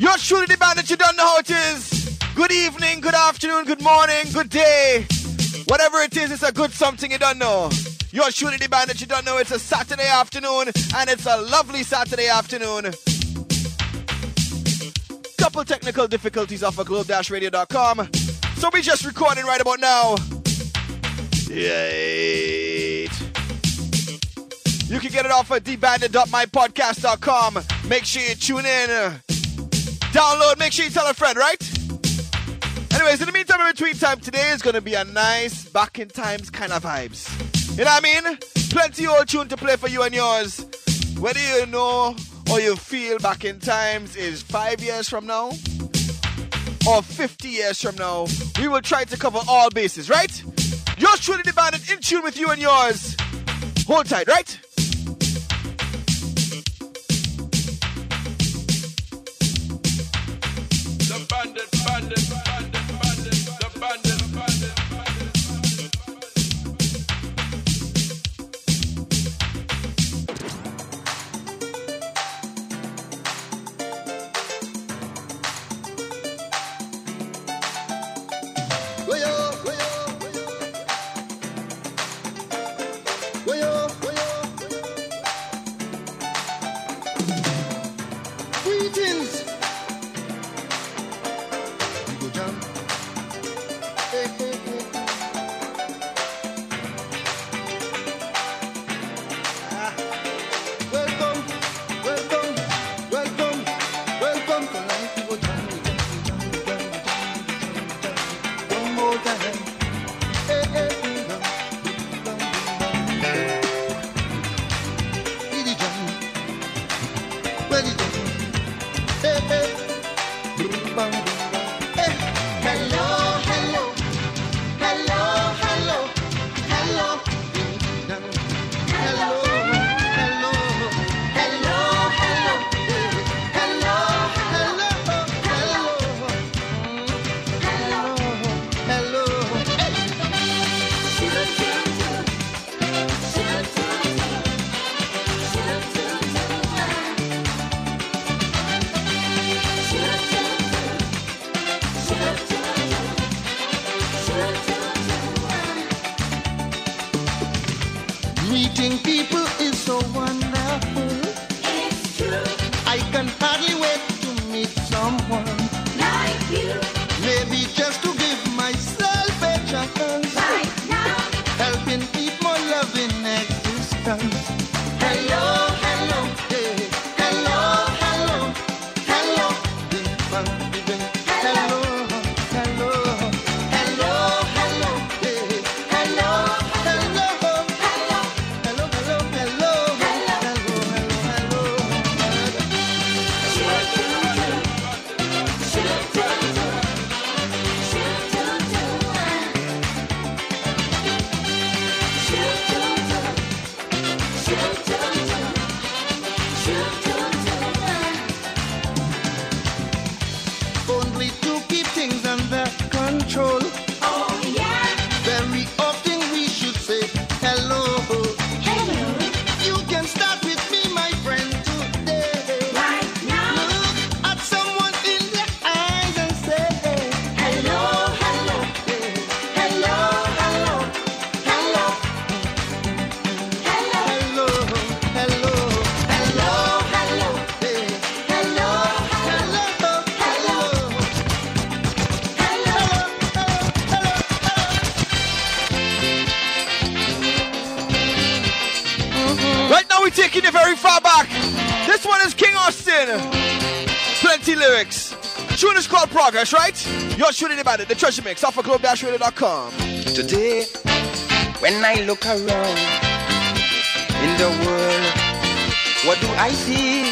You're truly the band that you don't know how it is. Good evening, good afternoon, good morning, good day. Whatever it is, it's a good something you don't know. You're truly the band that you don't know. It's a Saturday afternoon, and it's a lovely Saturday afternoon. Couple technical difficulties off of globe-radio.com. So we just recording right about now. Yay. You can get it off of debanded.mypodcast.com. Make sure you tune in. Download, make sure you tell a friend, right? Anyways, in the meantime, in between time, today is to be a nice back in times kind of vibes. You know what I mean? Plenty old tune to play for you and yours. Whether you know or you feel back in times is five years from now or 50 years from now, we will try to cover all bases, right? Yours truly bandit in tune with you and yours. Hold tight, right? bandit, bandit. Progress, right? You're shooting about it. The treasure mix off of globe-radio.com. Today, when I look around in the world, what do I see?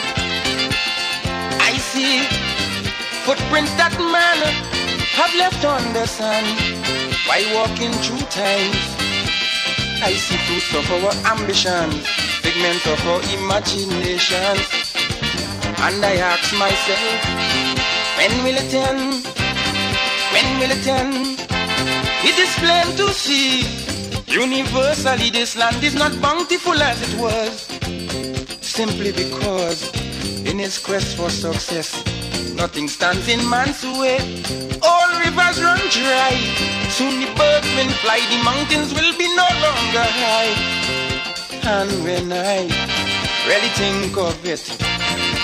I see footprints that man have left on the sand while walking through time. I see fruits of our ambition, figments of our imagination, and I ask myself. When will it end? When will it end? It is plain to see. Universally, this land is not bountiful as it was. Simply because, in his quest for success, Nothing stands in man's way. All rivers run dry. Soon the birds will fly, the mountains will be no longer high. And when I really think of it,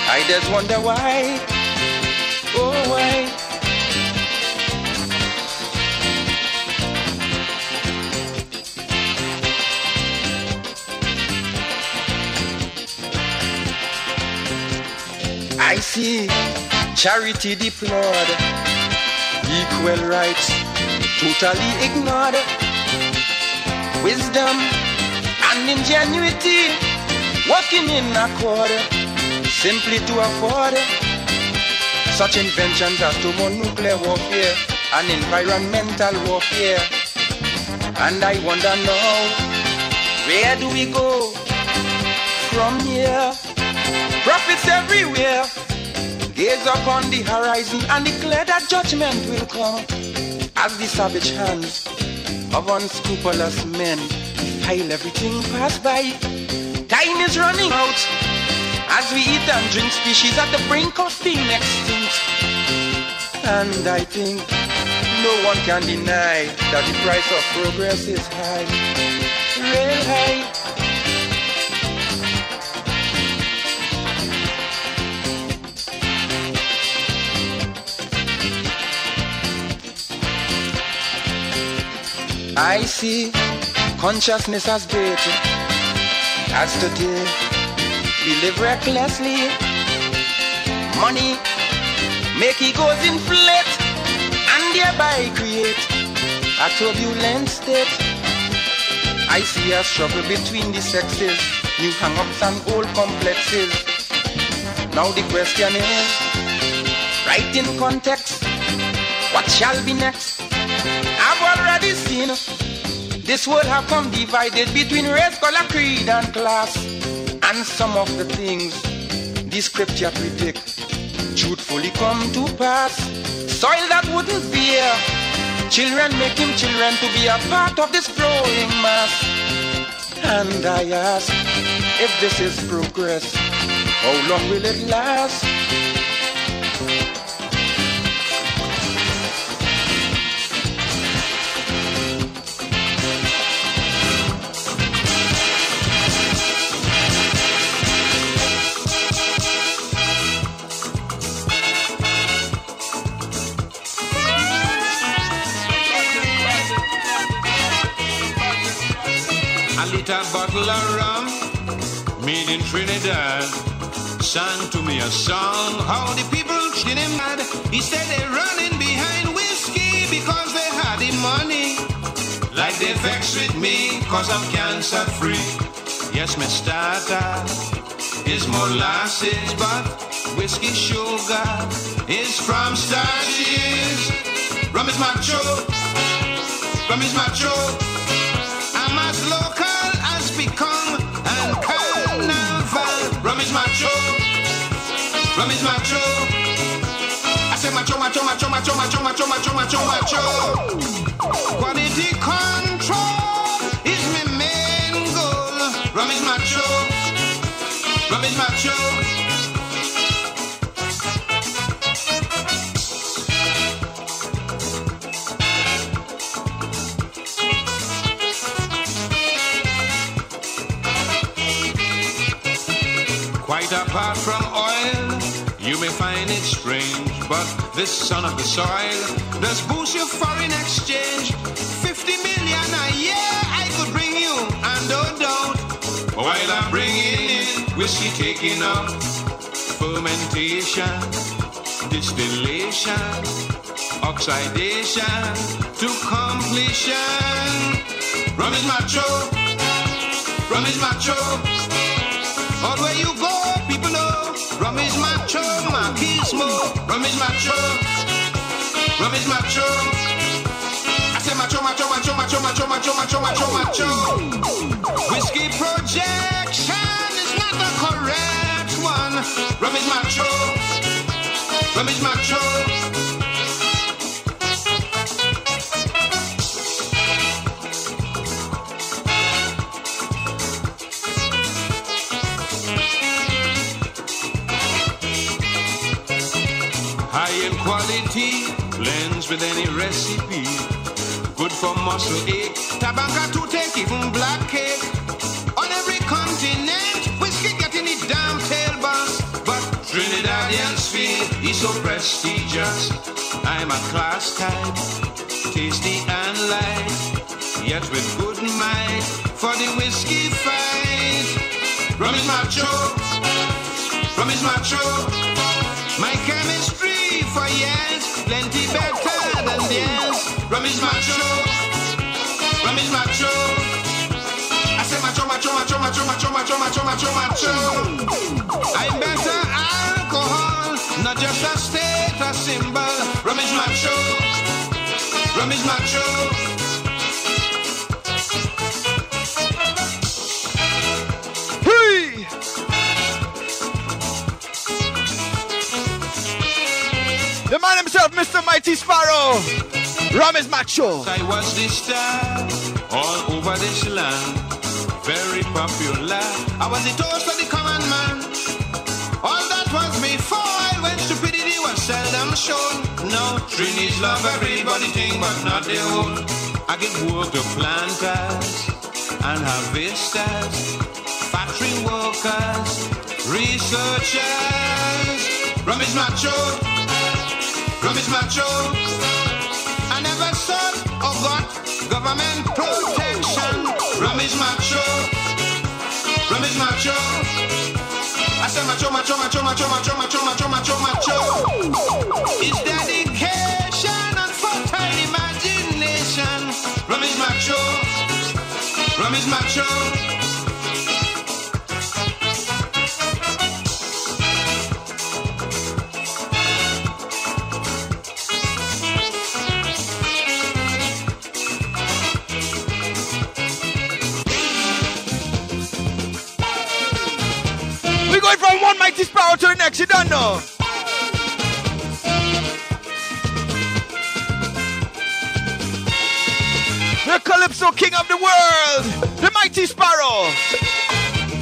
I just wonder why. Oh, why? I see charity deplored, equal rights totally ignored, wisdom and ingenuity working in accord, simply to afford such inventions as thermonuclear warfare and environmental warfare. And I wonder now, where do we go from here? Prophets everywhere gaze upon the horizon and declare that judgment will come as the savage hands of unscrupulous men defile everything pass by. Time is running out as we eat and drink species at the brink of being extinct. And I think no one can deny that the price of progress is high, real high. I see consciousness as great as today we live recklessly. Money make egos inflate and thereby create a turbulent state. I see a struggle between the sexes, new hang-ups and old complexes. Now the question is, right in context, what shall be next? I've already seen this world have come divided between race, color, creed, and class. And some of the things the scripture predict truthfully come to pass. Soil that wouldn't bear children him children to be a part of this growing mass. And I ask if this is progress, how long will it last? Bottle of rum made in Trinidad sang to me a song how the people treat him mad. He said they're running behind whiskey because they had the money. Like they vex with me cause I'm cancer free. Yes, my starter is molasses, but whiskey sugar is from starches. Rum is macho, rum is macho. Macho, rum is macho. I say macho, macho, macho, macho, macho, macho, macho, macho, macho. Quality control is my main goal. Rum is macho, rum is macho. Apart from oil, you may find it strange, but this son of the soil does boost your foreign exchange. 50 million a year I could bring you, and oh, don't doubt, while I'm bringing in whiskey taking up fermentation, distillation, oxidation to completion. Rum is macho, rum is macho. All where you go, people know. Rum is macho, machismo. Rum is macho. Rum is macho. I say macho, macho, macho, macho, macho, macho, macho, macho, macho. Whiskey projection is not the correct one. Rum is macho. Rum is macho. Quality, blends with any recipe. Good for muscle ache, tobacco to take, even black cake. On every continent, whiskey getting it damn tail boss. But Trinidadian's feel is so prestigious. I'm a class type, tasty and light, yet with good might for the whiskey fight. Rum is macho, rum is macho. My for years, plenty better than theirs. Rum macho, rum macho. I say macho, macho, macho, macho, macho, macho, macho, macho, macho. I'm better alcohol, not just a status symbol. Rum macho, rum macho. The man himself, Mr. Mighty Sparrow. Rum is macho. I was the star all over this land, very popular. I was the toast of the common man. All that was before when stupidity was seldom shown. No, Trinis love everybody thing, but not their own. I give work to planters and harvesters, factory workers, researchers. Rum is macho, rum is macho. I never sought or got government protection. Rum is macho. Rum is macho. I say macho, macho, macho, macho, macho, macho, macho, macho, macho. It's dedication and fertile imagination. Rum is macho. Rum is macho. Going from one Mighty Sparrow to the next, you don't know. The Calypso King of the world, the Mighty Sparrow.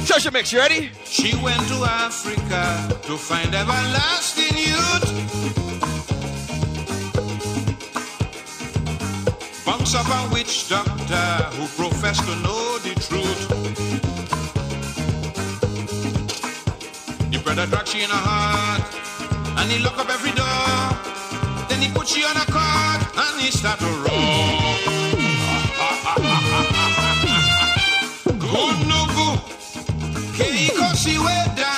Treasure Mix, you ready? She went to Africa to find everlasting youth. Bunks of a witch doctor who professed to know the truth. He bred a drug she in a heart, and he lock up every door. Then he put she on a cart, and he start to roll. Good no good. Keiko siwe dan dan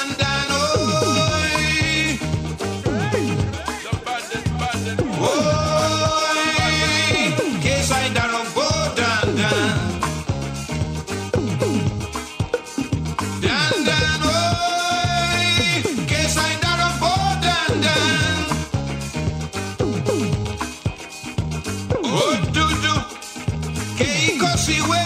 she will.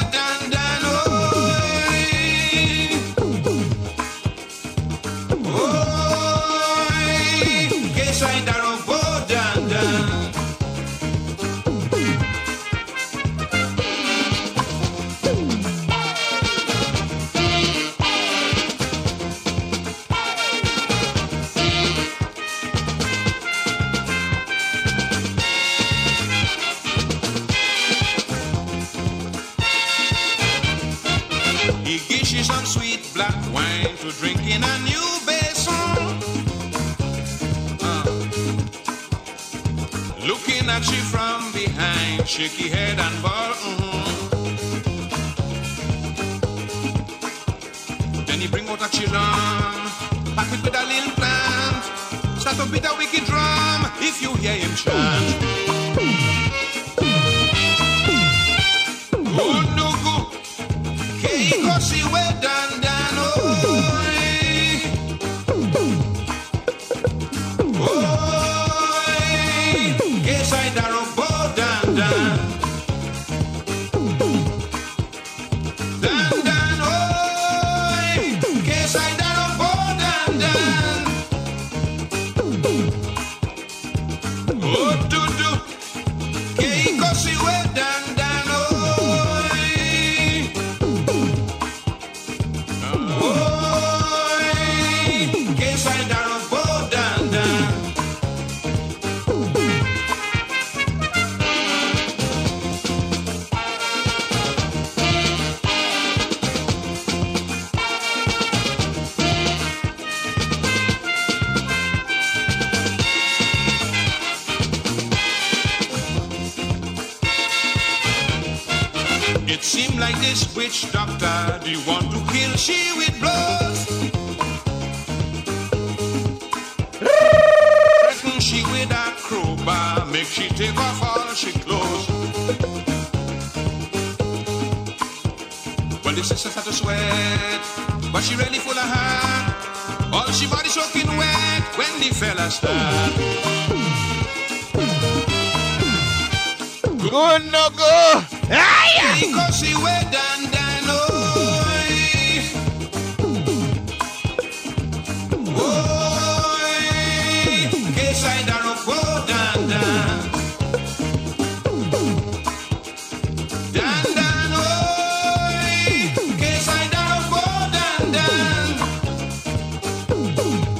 He gives you some sweet black wine to drink in a new basin. Uh. Looking at you from behind, shaky head and button. Then he bring out a chillon, pack it with a little plant. Start to beat a wicked drum if you hear him chant. Like this witch doctor, do you want to kill she with blows? Threaten she with a crowbar, make she take off all she clothes. Well, the sister had to sweat, but she really full of heart. All she body soaking wet when the fella start. Good no go. Because she wet and down, down. Down, down, oh. I don't go down, down. Oh,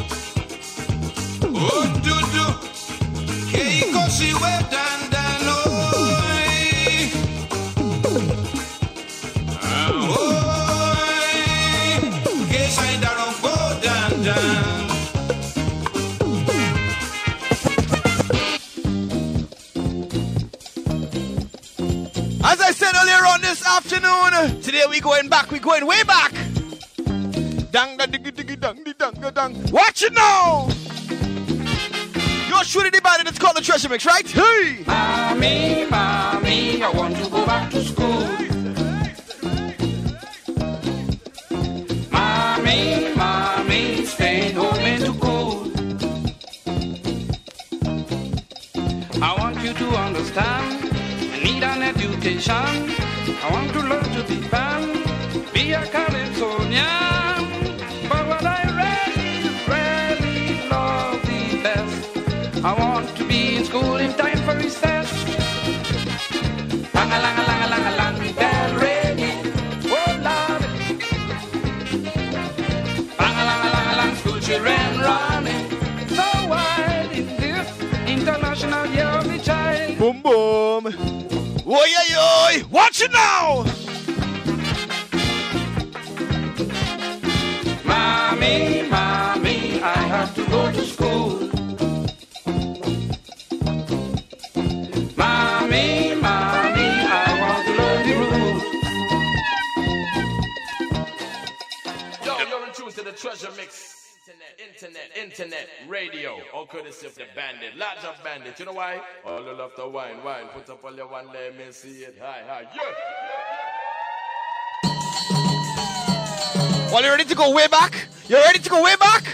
today we going back, we going way back. Dang da diggy diggy dang di dang da dang. Watch it now! You're shooting the band and it's called the treasure mix, right? Hey! Mommy, mommy, I want to go back to school. Mommy, mommy, staying home ain't too cold. I want you to understand, I need an education. I want to learn to be fan, be a Calypsonian. But what I really, really love the best, I want to be in school in time for recess. Lang Oi oi oi! Watch it now! Mommy, mommy, I have to go to school. Internet, internet, internet, radio. All courtesy of the bandit. Large of bandit. You know why? All you love to wine, wine. Put up all your one, let me see it. Hi, hi, yeah. Well, you ready to go way back? You ready to go way back?